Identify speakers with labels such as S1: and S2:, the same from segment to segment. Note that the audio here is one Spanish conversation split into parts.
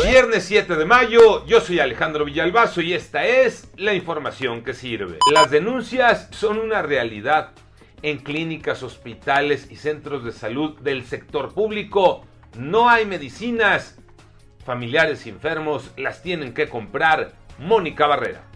S1: Viernes 7 de mayo, yo soy Alejandro Villalbazo y esta es la información que sirve. Las denuncias son una realidad en clínicas, hospitales y centros de salud del sector público. No hay medicinas familiares enfermos las tienen que comprar. Mónica Barrera.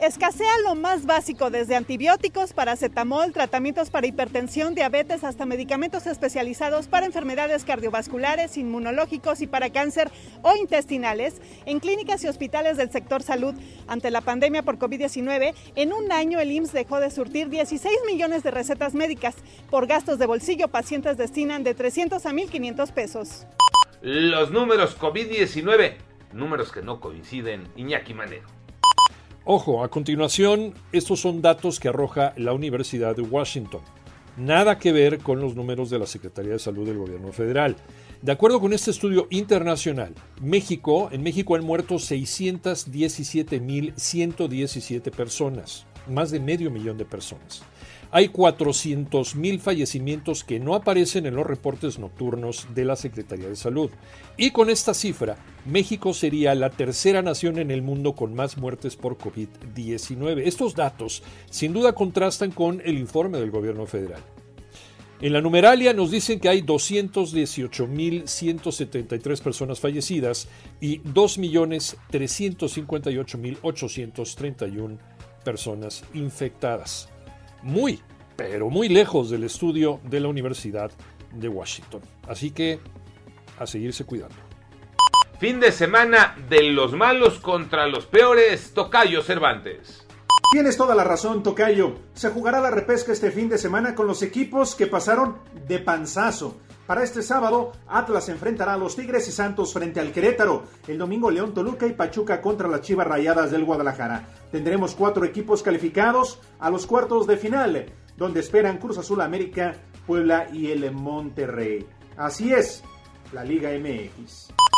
S2: Escasea lo más básico, desde antibióticos, paracetamol, tratamientos para hipertensión, diabetes, hasta medicamentos especializados para enfermedades cardiovasculares, inmunológicos y para cáncer o intestinales en clínicas y hospitales del sector salud. Ante la pandemia por COVID-19, en un año el IMSS dejó de surtir 16 millones de recetas médicas. Por gastos de bolsillo, pacientes destinan de 300 a 1.500 pesos.
S1: Los números COVID-19, números que no coinciden, Iñaki Manero.
S3: Ojo, a continuación, estos son datos que arroja la Universidad de Washington. Nada que ver con los números de la Secretaría de Salud del Gobierno Federal. De acuerdo con este estudio internacional, México, en México han muerto 617.117 personas, más de medio millón de personas. Hay 400.000 fallecimientos que no aparecen en los reportes nocturnos de la Secretaría de Salud. Y con esta cifra, México sería la tercera nación en el mundo con más muertes por COVID-19. Estos datos sin duda contrastan con el informe del gobierno federal. En la numeralia nos dicen que hay 218.173 personas fallecidas y 2.358.831 personas infectadas muy, pero muy lejos del estudio de la Universidad de Washington. Así que a seguirse cuidando.
S1: Fin de semana de los malos contra los peores, Tocayo Cervantes.
S4: Tienes toda la razón, Tocayo. Se jugará la repesca este fin de semana con los equipos que pasaron de panzazo. Para este sábado, Atlas enfrentará a los Tigres y Santos frente al Querétaro. El domingo, León Toluca y Pachuca contra las Chivas Rayadas del Guadalajara. Tendremos cuatro equipos calificados a los cuartos de final, donde esperan Cruz Azul América, Puebla y el Monterrey. Así es, la Liga MX.